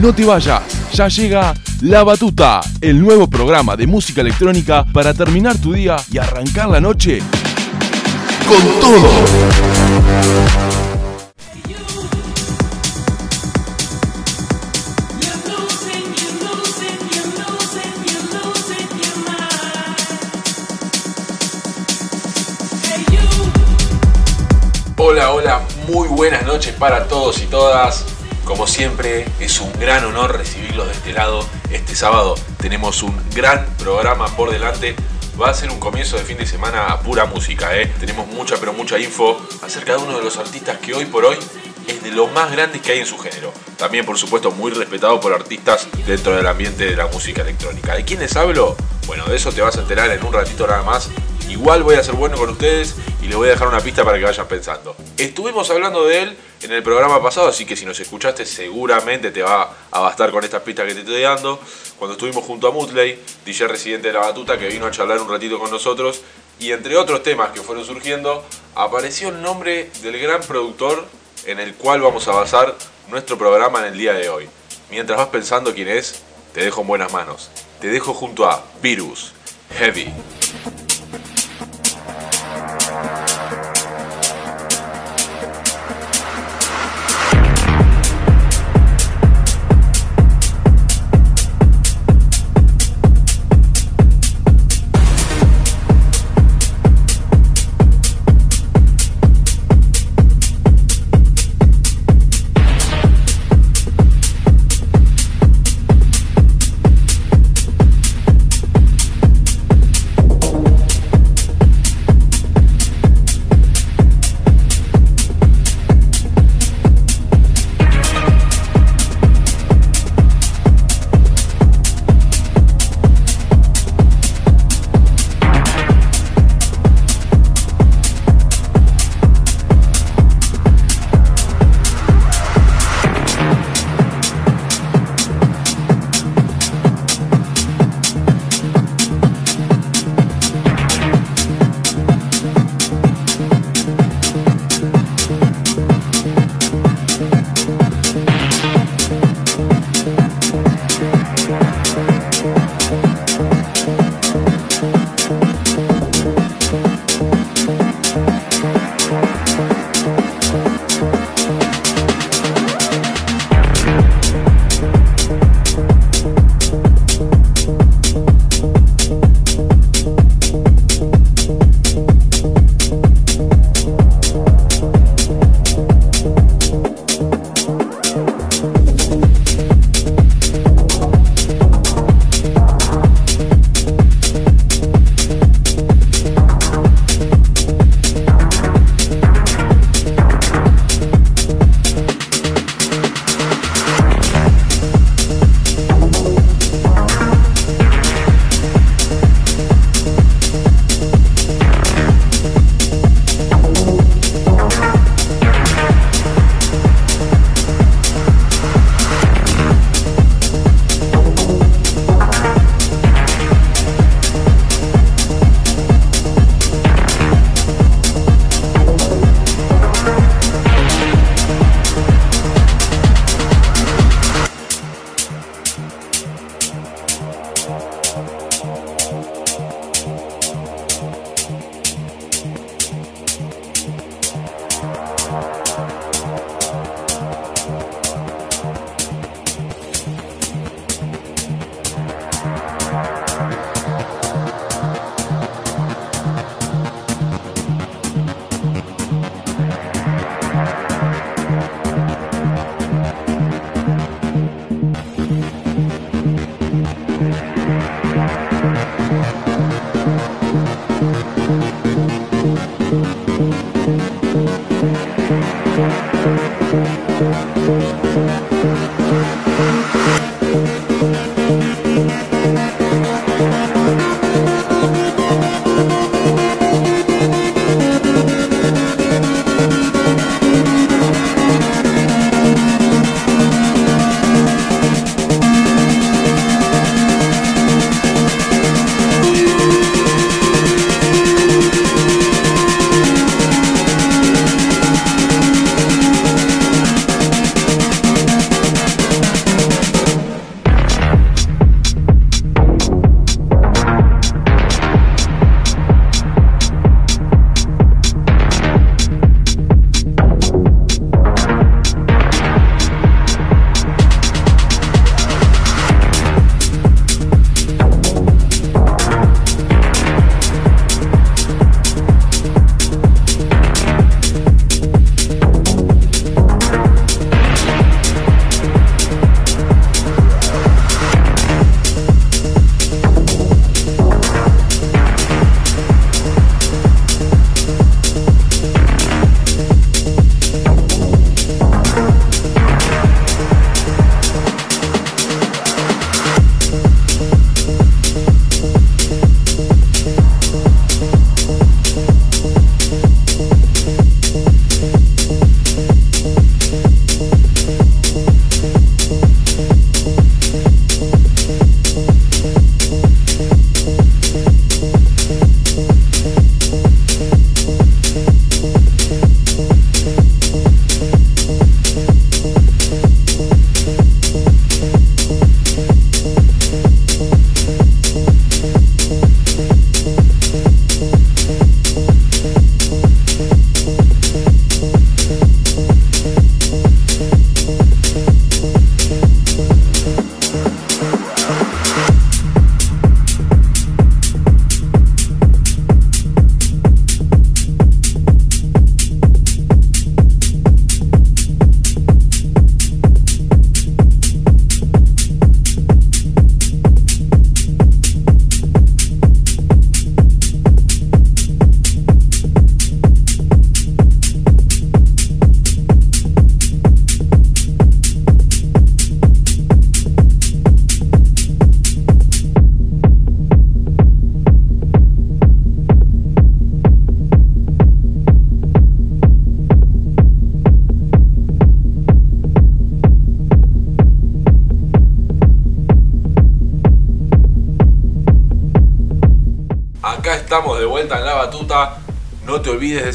No te vayas, ya llega La Batuta, el nuevo programa de música electrónica para terminar tu día y arrancar la noche con todo. Hola, hola, muy buenas noches para todos y todas. Como siempre, es un gran honor recibirlos de este lado. Este sábado tenemos un gran programa por delante. Va a ser un comienzo de fin de semana a pura música, ¿eh? Tenemos mucha, pero mucha info acerca de uno de los artistas que hoy por hoy es de lo más grandes que hay en su género. También, por supuesto, muy respetado por artistas dentro del ambiente de la música electrónica. ¿De quién les hablo? Bueno, de eso te vas a enterar en un ratito nada más. Igual voy a ser bueno con ustedes y les voy a dejar una pista para que vayan pensando. Estuvimos hablando de él en el programa pasado, así que si nos escuchaste seguramente te va a bastar con estas pistas que te estoy dando. Cuando estuvimos junto a Mutley, DJ residente de la batuta, que vino a charlar un ratito con nosotros, y entre otros temas que fueron surgiendo, apareció el nombre del gran productor en el cual vamos a basar nuestro programa en el día de hoy. Mientras vas pensando quién es, te dejo en buenas manos. Te dejo junto a Virus, Heavy.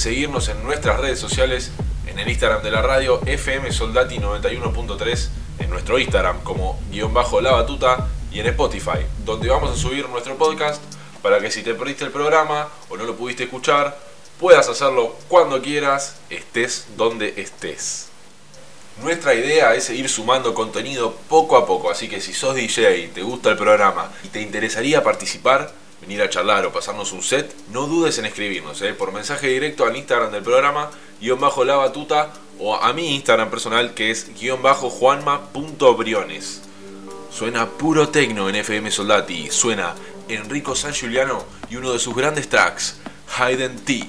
Seguirnos en nuestras redes sociales, en el Instagram de la radio FM Soldati 91.3, en nuestro Instagram como guion bajo la batuta y en Spotify, donde vamos a subir nuestro podcast para que si te perdiste el programa o no lo pudiste escuchar, puedas hacerlo cuando quieras, estés donde estés. Nuestra idea es seguir sumando contenido poco a poco, así que si sos DJ, te gusta el programa y te interesaría participar, venir a charlar o pasarnos un set, no dudes en escribirnos ¿eh? por mensaje directo al Instagram del programa, guion bajo la batuta, o a mi Instagram personal que es guion bajo juanma.briones. Suena puro tecno en FM Soldati, suena Enrico San Giuliano y uno de sus grandes tracks, Hayden T.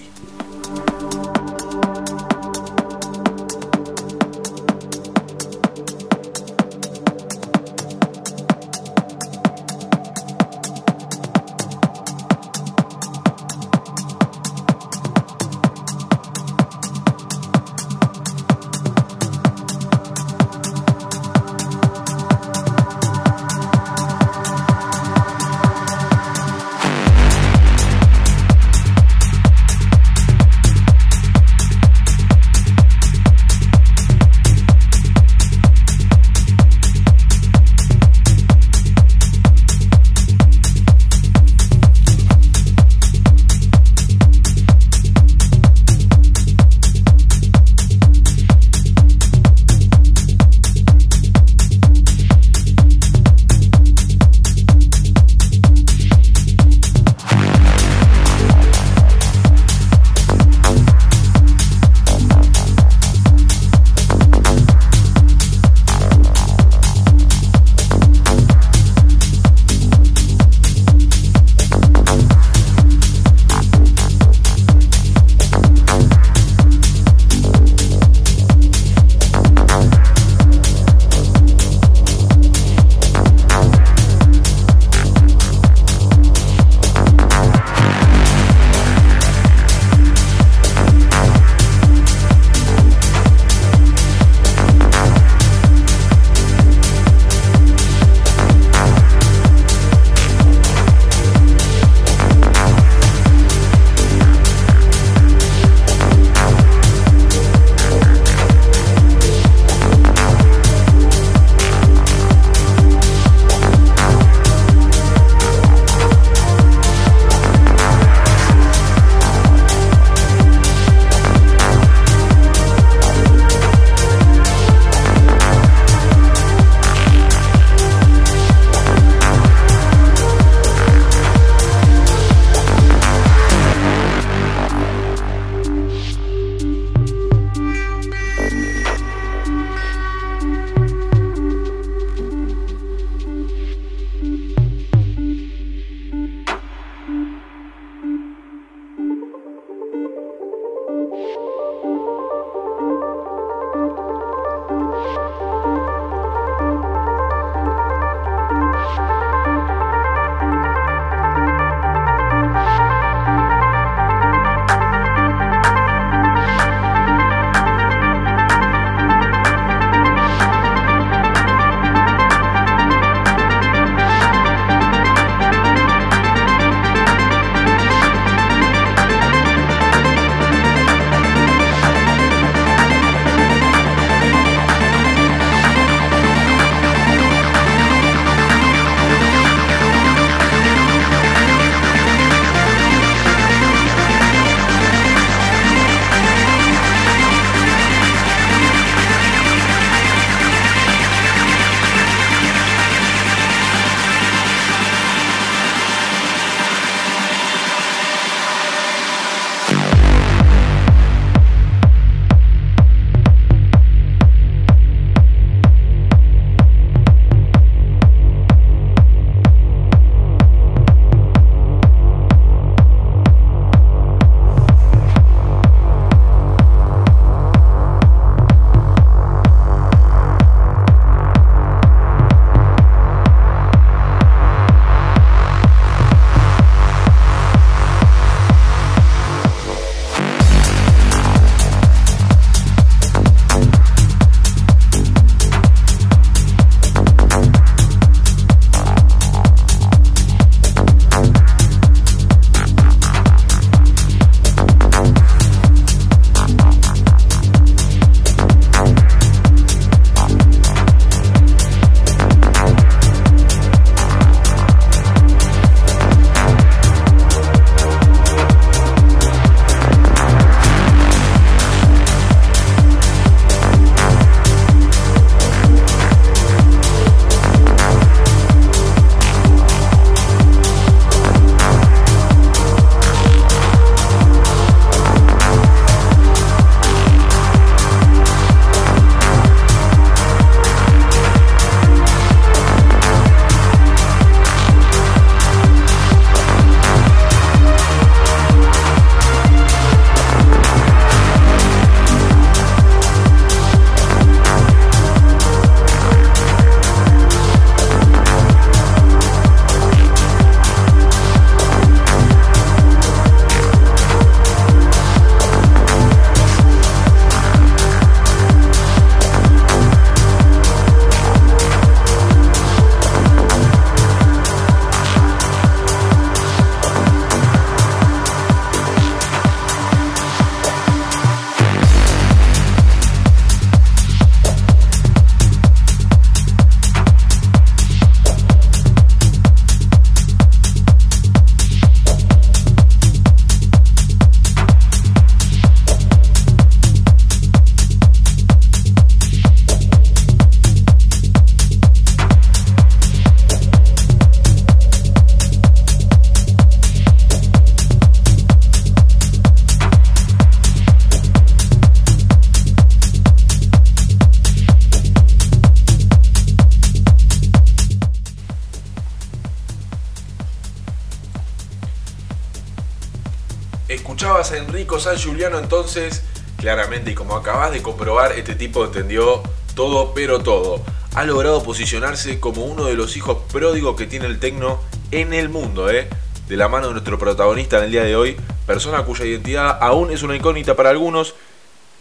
San Giuliano entonces, claramente, y como acabas de comprobar, este tipo entendió todo, pero todo. Ha logrado posicionarse como uno de los hijos pródigos que tiene el tecno en el mundo, ¿eh? De la mano de nuestro protagonista en el día de hoy, persona cuya identidad aún es una incógnita para algunos,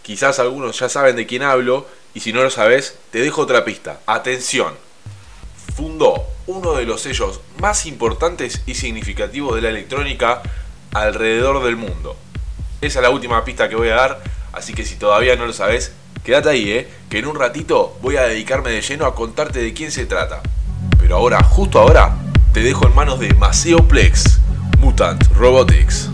quizás algunos ya saben de quién hablo, y si no lo sabes, te dejo otra pista. Atención. Fundó uno de los sellos más importantes y significativos de la electrónica alrededor del mundo. Esa es la última pista que voy a dar, así que si todavía no lo sabes, quédate ahí, ¿eh? que en un ratito voy a dedicarme de lleno a contarte de quién se trata. Pero ahora, justo ahora, te dejo en manos de Maceo Plex, Mutant Robotics.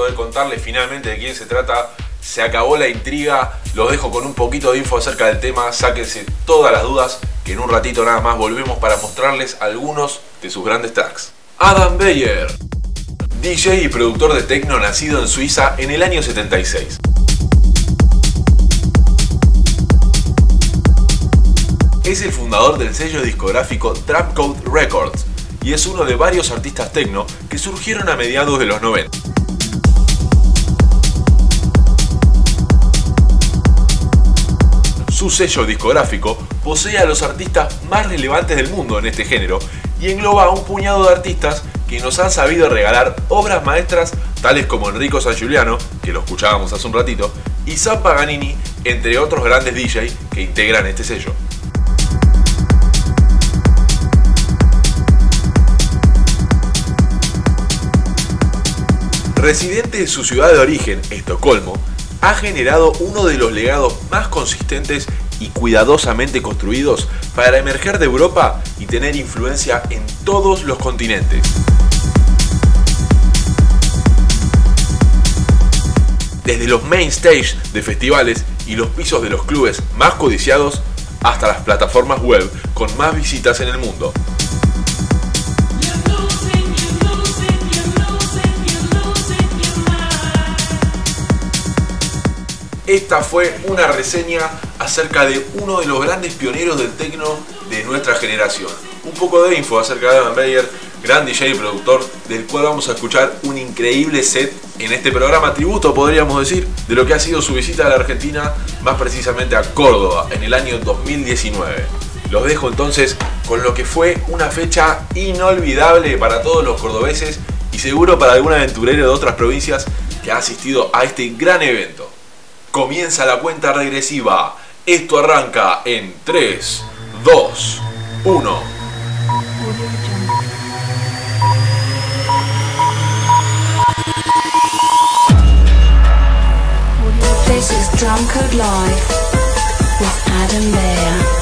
Momento de contarles finalmente de quién se trata. Se acabó la intriga, los dejo con un poquito de info acerca del tema, sáquense todas las dudas, que en un ratito nada más volvemos para mostrarles algunos de sus grandes tracks. Adam Beyer, DJ y productor de techno nacido en Suiza en el año 76. Es el fundador del sello discográfico Trapcode Records, y es uno de varios artistas techno que surgieron a mediados de los 90. Su sello discográfico posee a los artistas más relevantes del mundo en este género y engloba a un puñado de artistas que nos han sabido regalar obras maestras tales como Enrico San Giuliano, que lo escuchábamos hace un ratito, y Sam Paganini, entre otros grandes DJ que integran este sello. Residente de su ciudad de origen, Estocolmo, ha generado uno de los legados más consistentes y cuidadosamente construidos para emerger de Europa y tener influencia en todos los continentes. Desde los main stage de festivales y los pisos de los clubes más codiciados hasta las plataformas web con más visitas en el mundo. Esta fue una reseña acerca de uno de los grandes pioneros del techno de nuestra generación. Un poco de info acerca de Adam Beyer, gran DJ y productor, del cual vamos a escuchar un increíble set en este programa tributo, podríamos decir, de lo que ha sido su visita a la Argentina, más precisamente a Córdoba, en el año 2019. Los dejo entonces con lo que fue una fecha inolvidable para todos los cordobeses y seguro para algún aventurero de otras provincias que ha asistido a este gran evento. Comienza la cuenta regresiva. Esto arranca en 3, 2, 1. This is Drunkard Live with Adam Bear.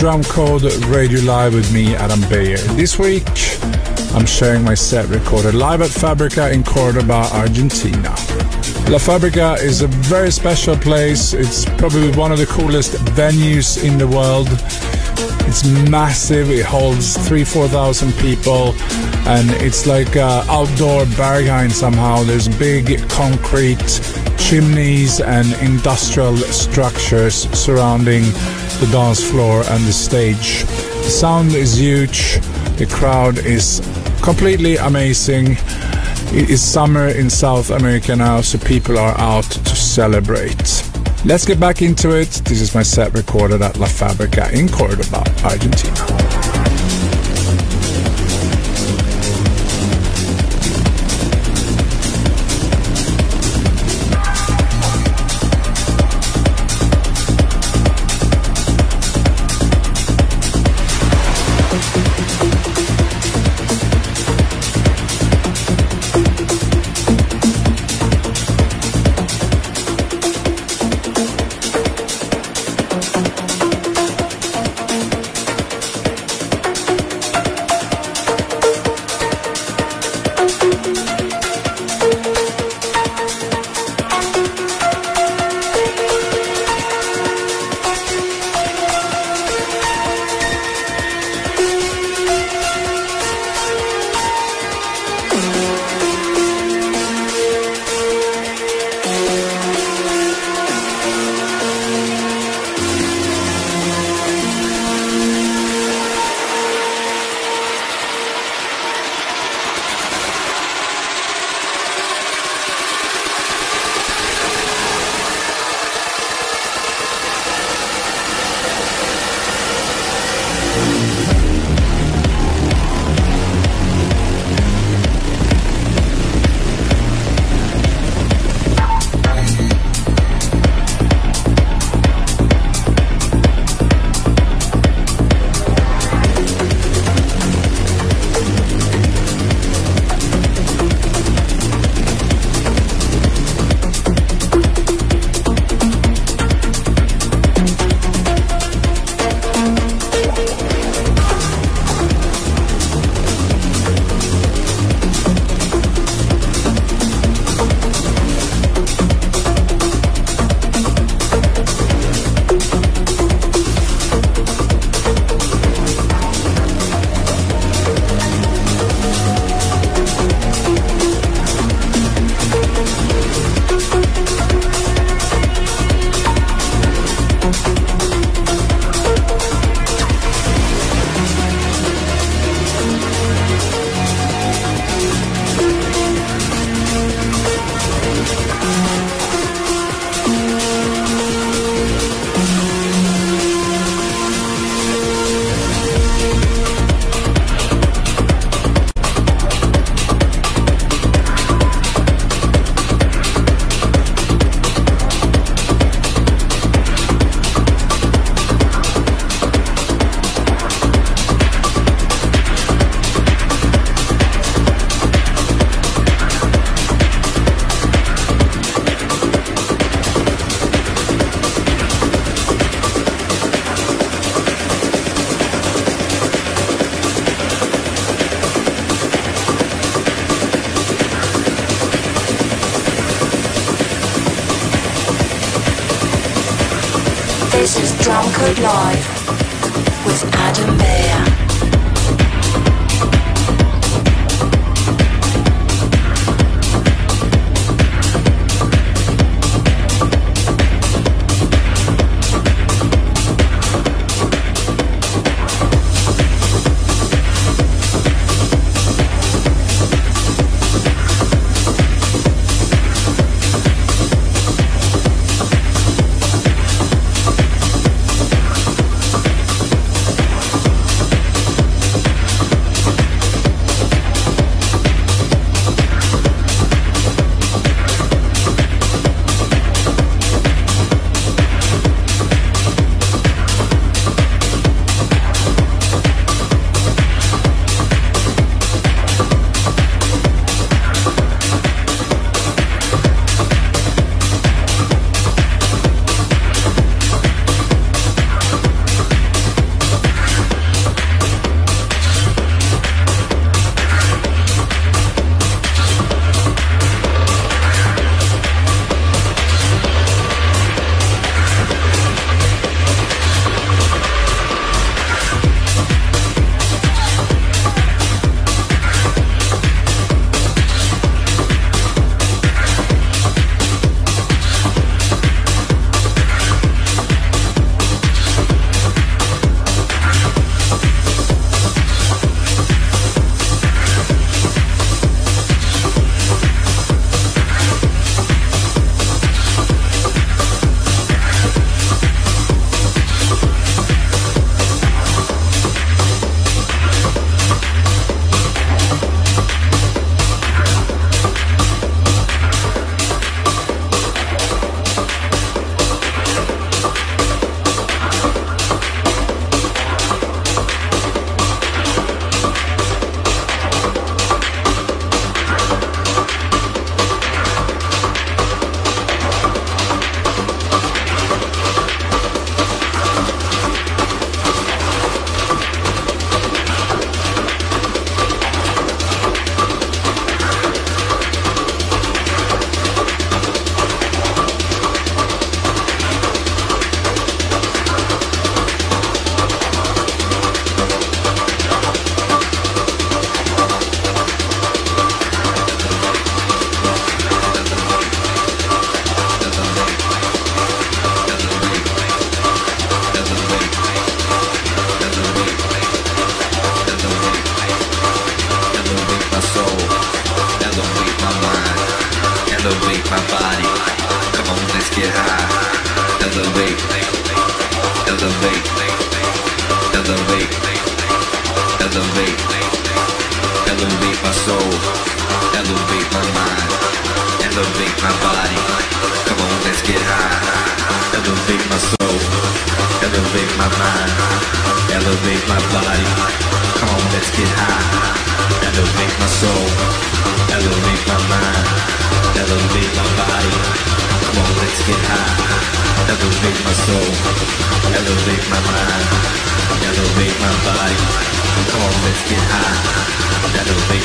Drum Code Radio Live with me, Adam Bayer. This week, I'm sharing my set recorded live at Fabrica in Cordoba, Argentina. La Fabrica is a very special place. It's probably one of the coolest venues in the world. It's massive. It holds three, four thousand people, and it's like uh, outdoor Berghain somehow. There's big concrete chimneys and industrial structures surrounding the dance floor and the stage. The sound is huge. The crowd is completely amazing. It is summer in South America now, so people are out to celebrate. Let's get back into it. This is my set recorded at La Fabrica in Cordoba, Argentina.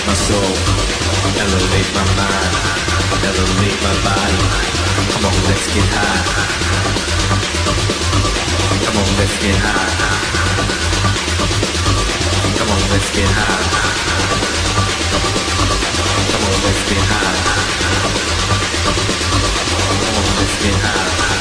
my soul, elevate my mind, elevate my body. Come on, let's get high. Come on, let's get high. Come on, let's get high. Come on, let's get high. Come on, let's get high.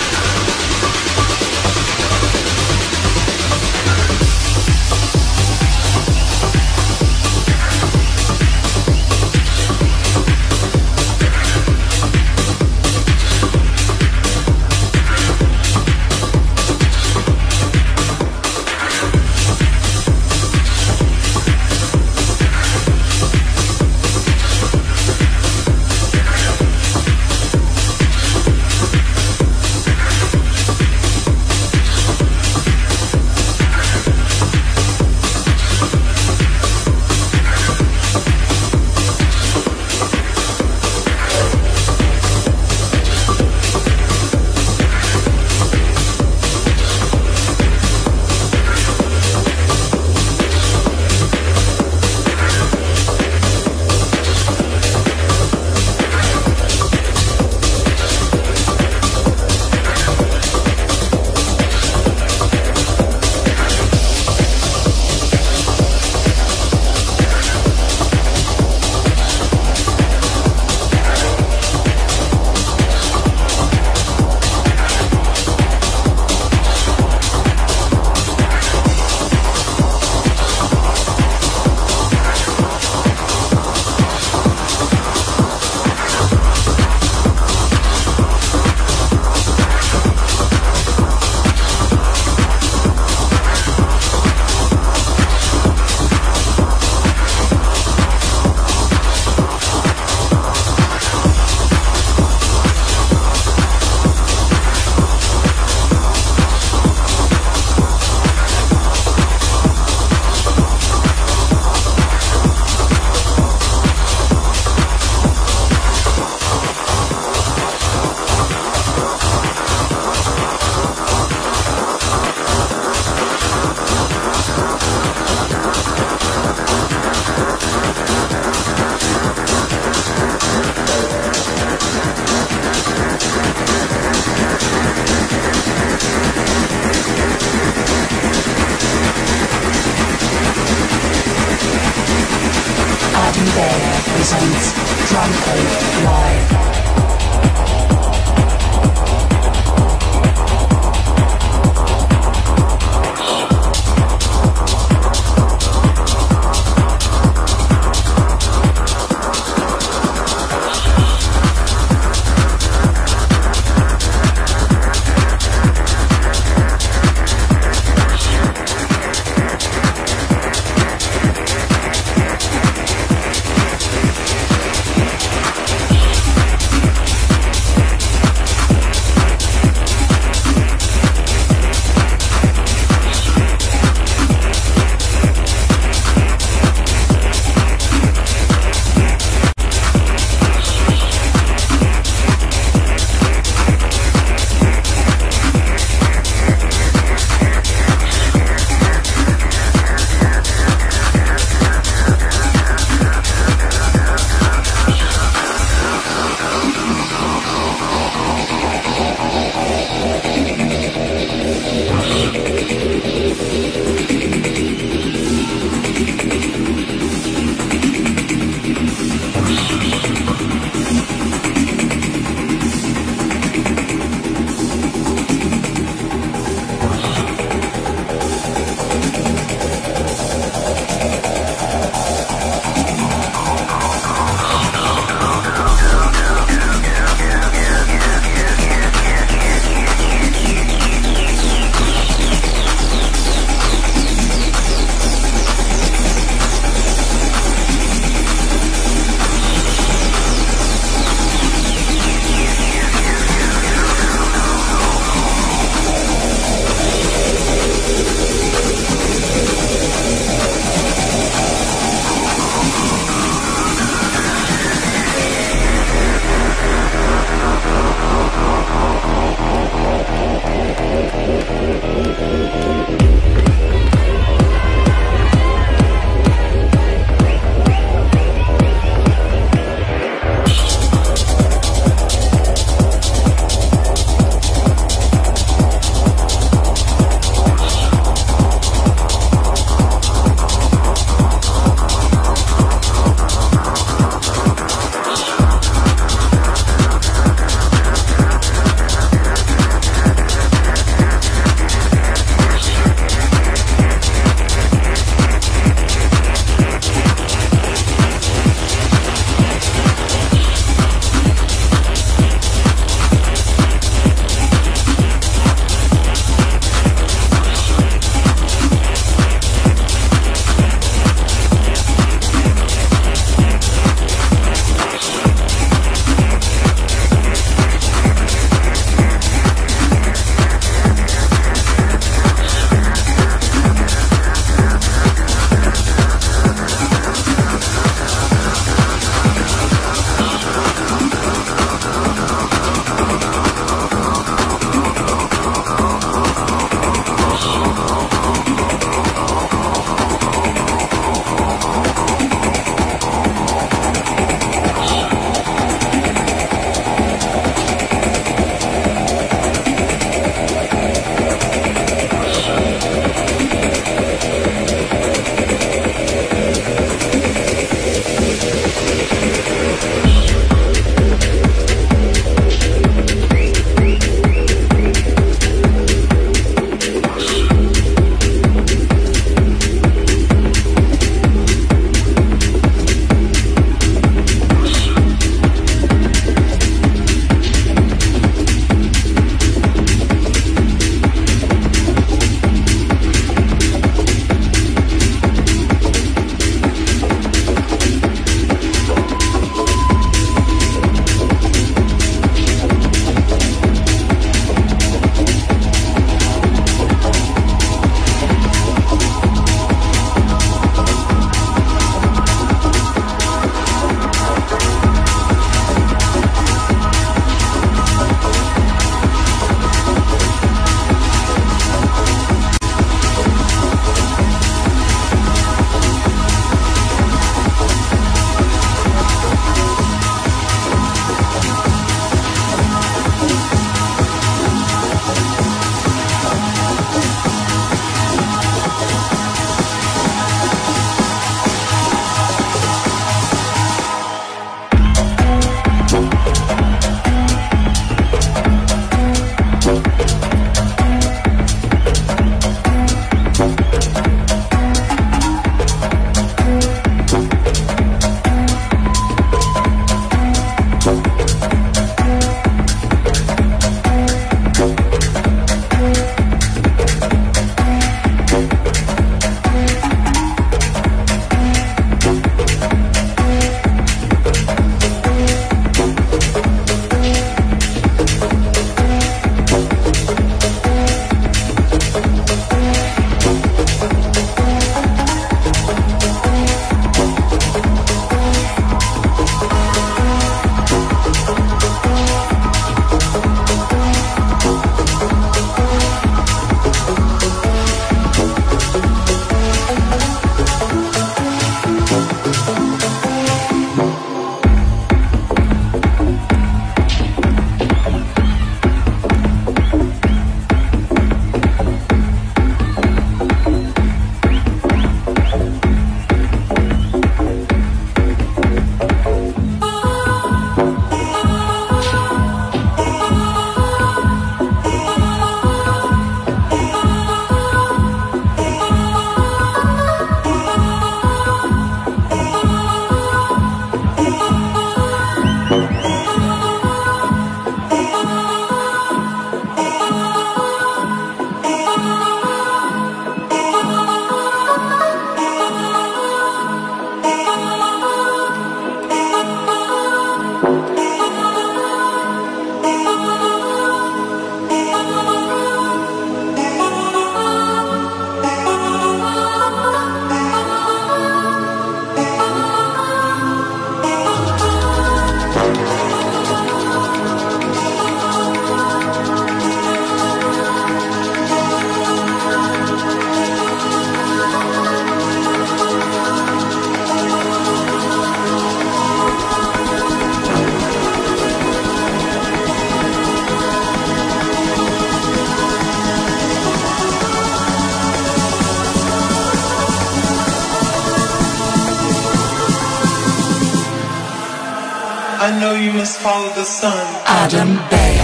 Adam Beyer.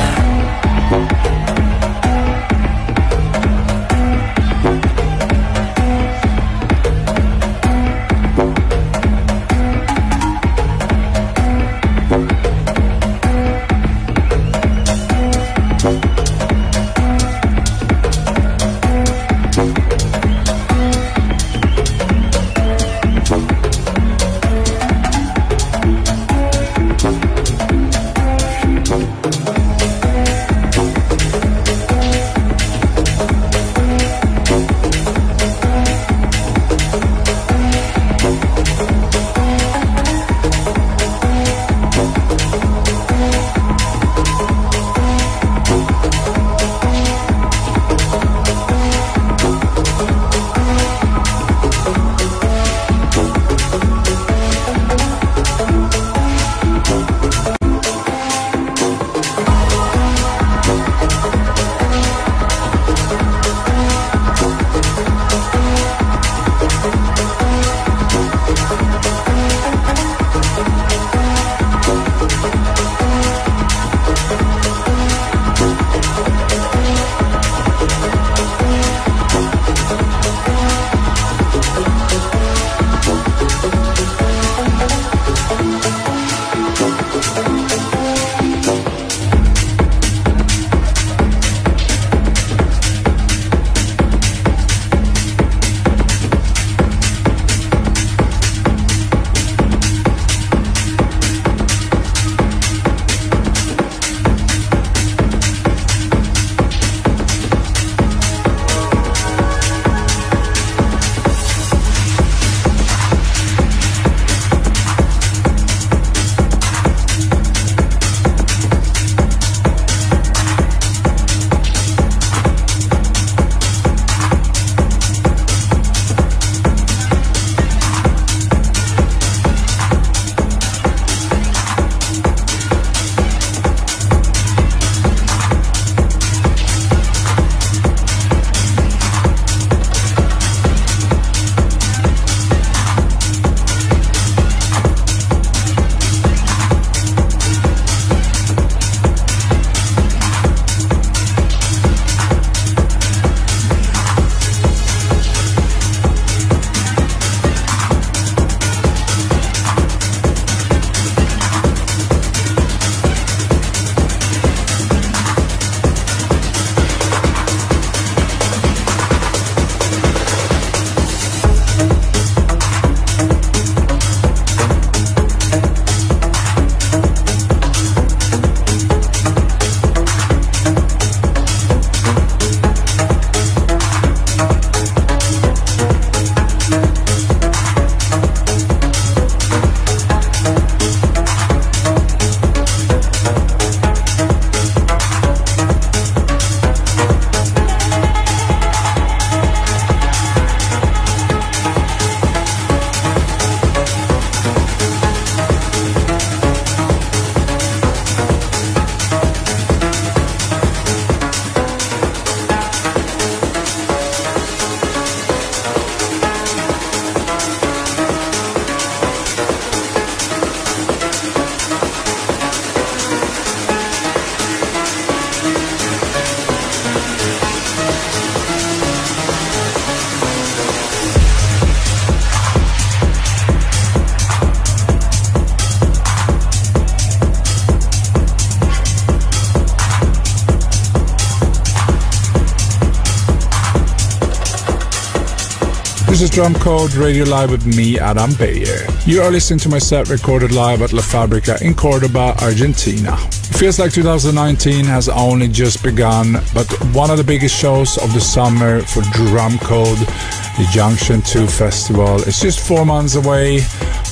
This is Drum Code Radio Live with me, Adam Beyer. You are listening to my set recorded live at La Fabrica in Cordoba, Argentina. It feels like 2019 has only just begun, but one of the biggest shows of the summer for Drum Code, the Junction 2 Festival, is just four months away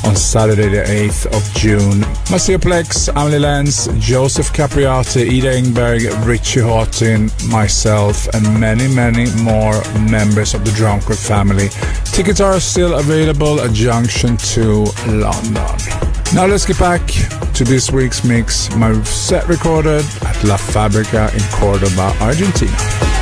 on Saturday the 8th of June. Plex, Amelie Lenz, Joseph Capriati, Ida Engberg, Richie Houghton, myself, and many, many more members of the Drumcode family. Tickets are still available at Junction 2 London. Now let's get back to this week's mix, my set recorded at La Fabrica in Cordoba, Argentina.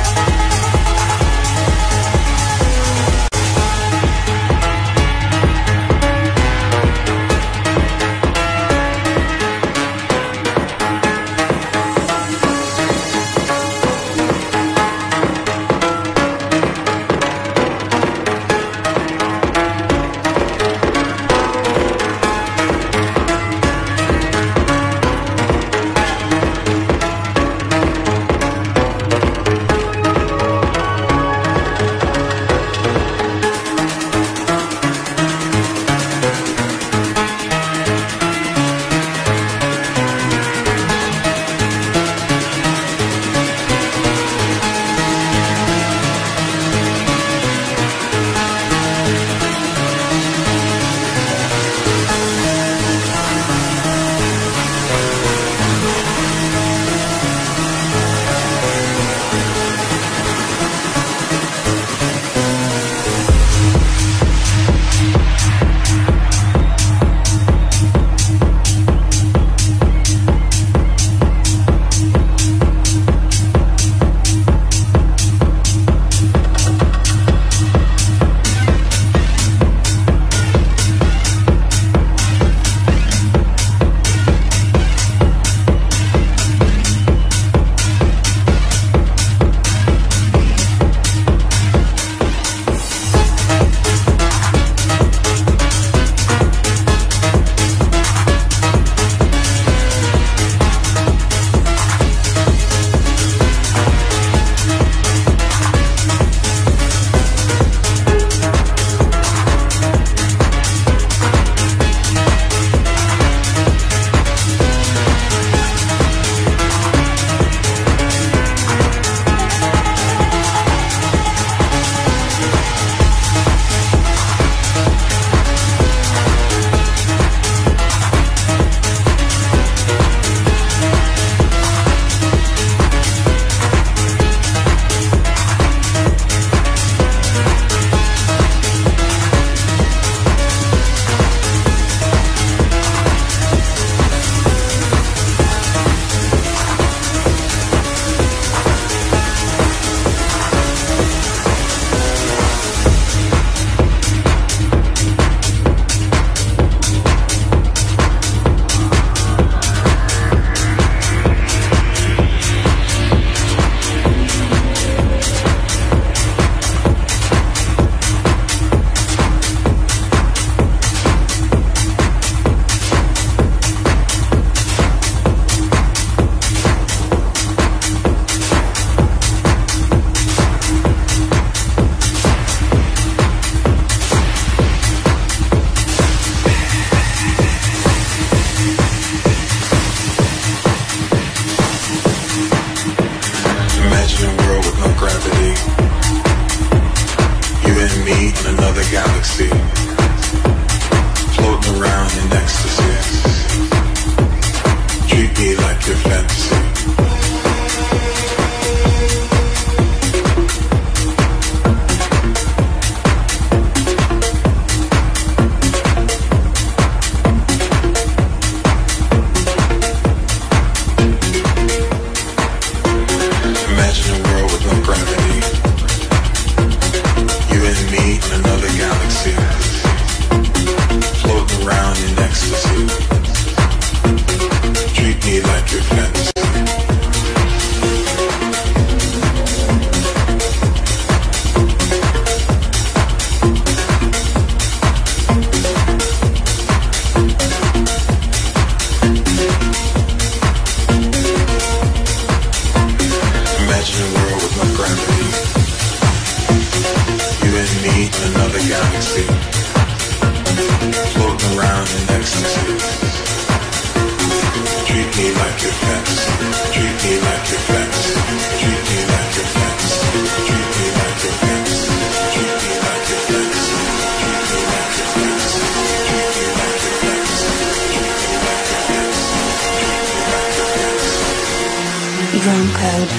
Drum Code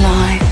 Live.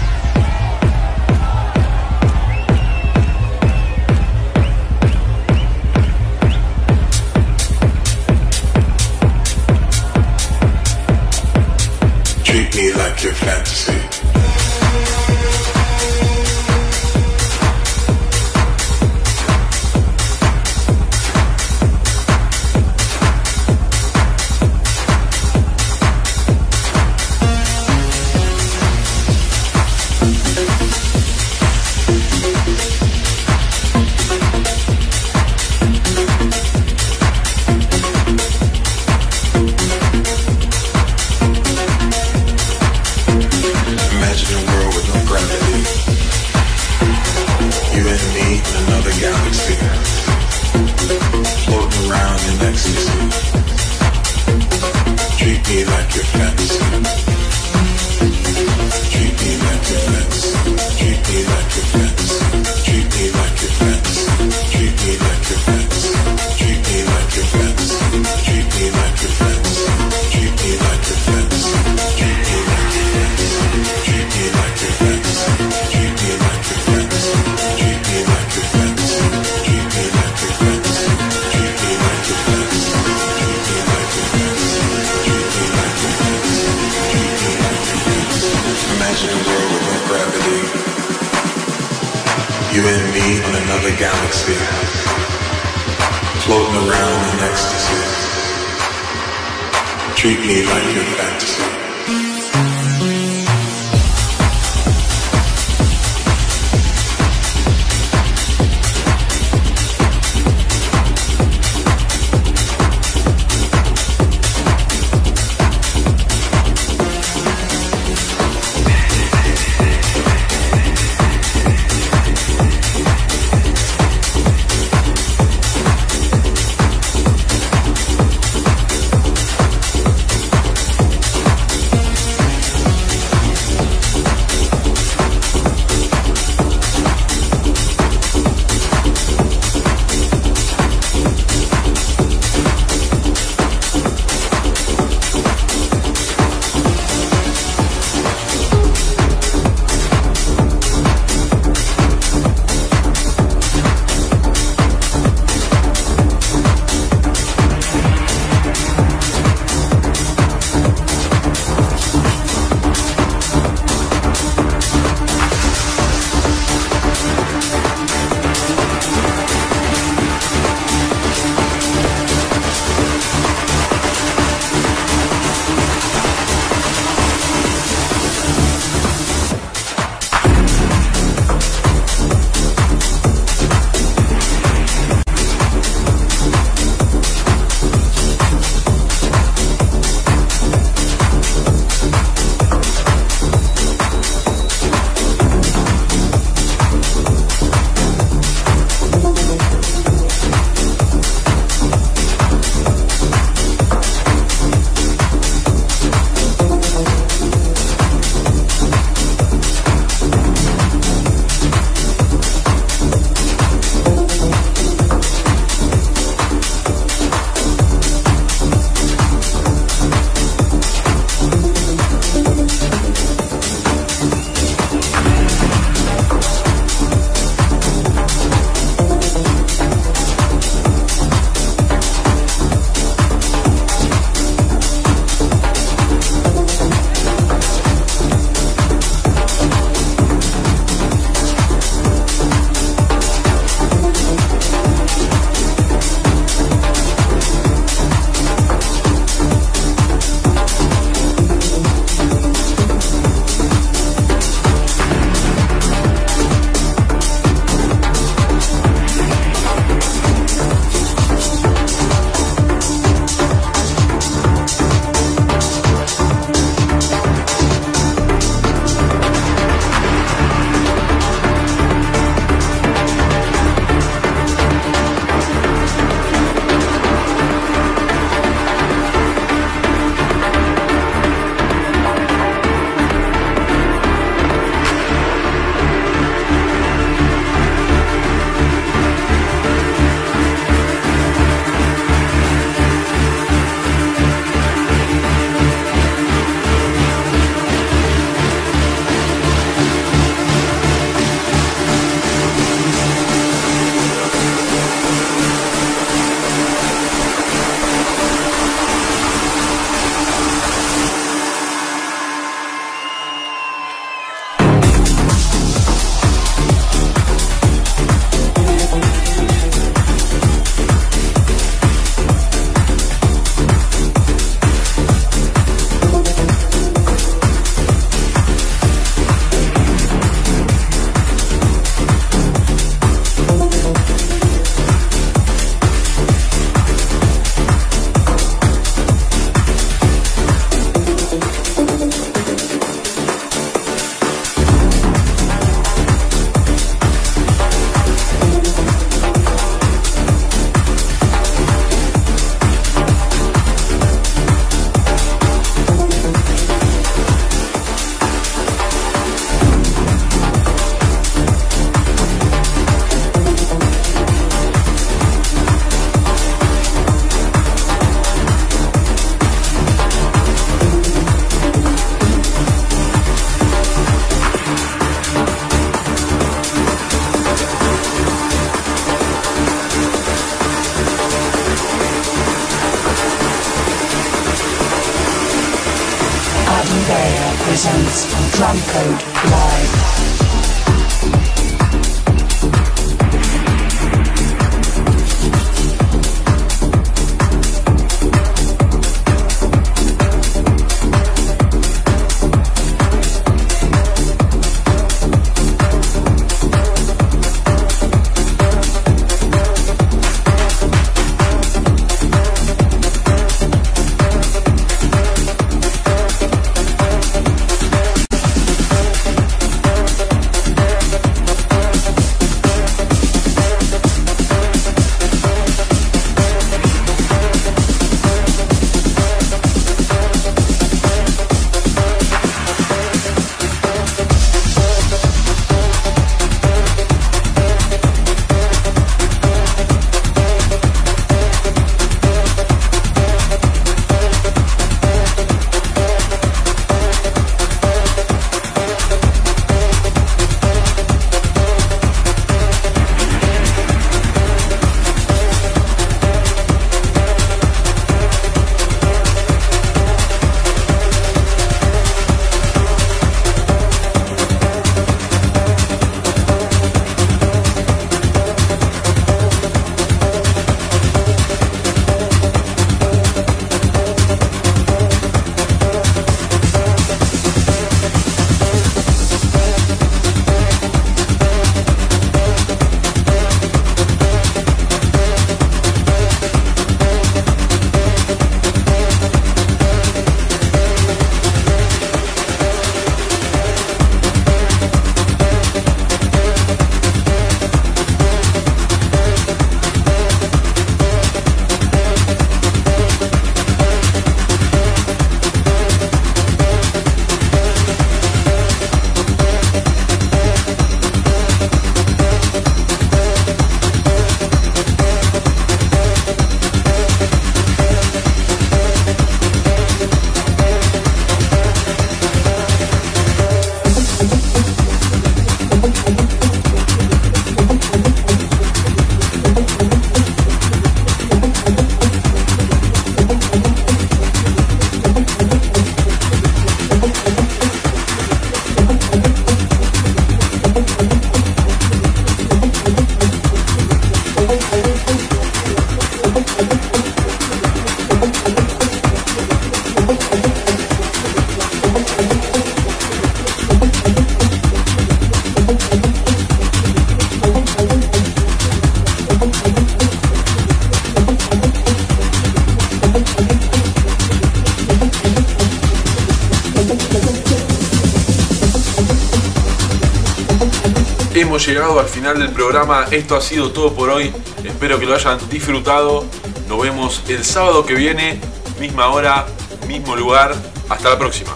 Final del programa. Esto ha sido todo por hoy. Espero que lo hayan disfrutado. Nos vemos el sábado que viene, misma hora, mismo lugar. Hasta la próxima.